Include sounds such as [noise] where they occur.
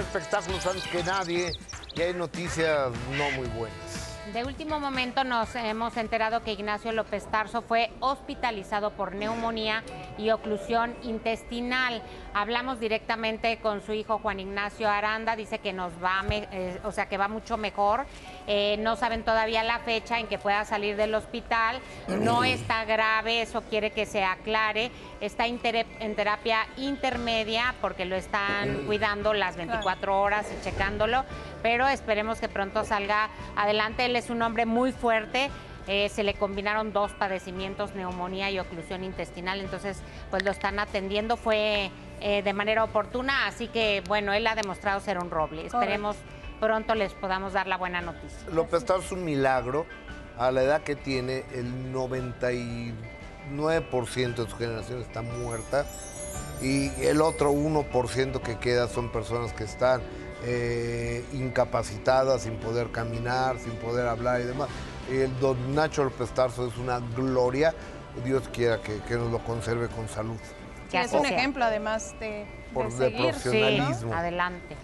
espectáculos antes que nadie y hay noticias no muy buenas. De último momento nos hemos enterado que Ignacio López Tarso fue hospitalizado por neumonía y oclusión intestinal. Hablamos directamente con su hijo Juan Ignacio Aranda, dice que nos va, eh, o sea, que va mucho mejor. Eh, no saben todavía la fecha en que pueda salir del hospital. No [clears throat] está grave, eso quiere que se aclare. Está en terapia intermedia porque lo están [clears throat] cuidando las 24 horas y checándolo, pero esperemos que pronto salga adelante es un hombre muy fuerte. Eh, se le combinaron dos padecimientos, neumonía y oclusión intestinal, entonces pues lo están atendiendo, fue eh, de manera oportuna, así que bueno, él ha demostrado ser un roble. Esperemos pronto les podamos dar la buena noticia. López Tarso es un milagro, a la edad que tiene, el 99% de su generación está muerta y el otro 1% que queda son personas que están eh, incapacitada, sin poder caminar, sin poder hablar y demás. El don Nacho López Tarso es una gloria. Dios quiera que, nos lo conserve con salud. es un ejemplo además de, Por, de, profesionalismo. Adelante.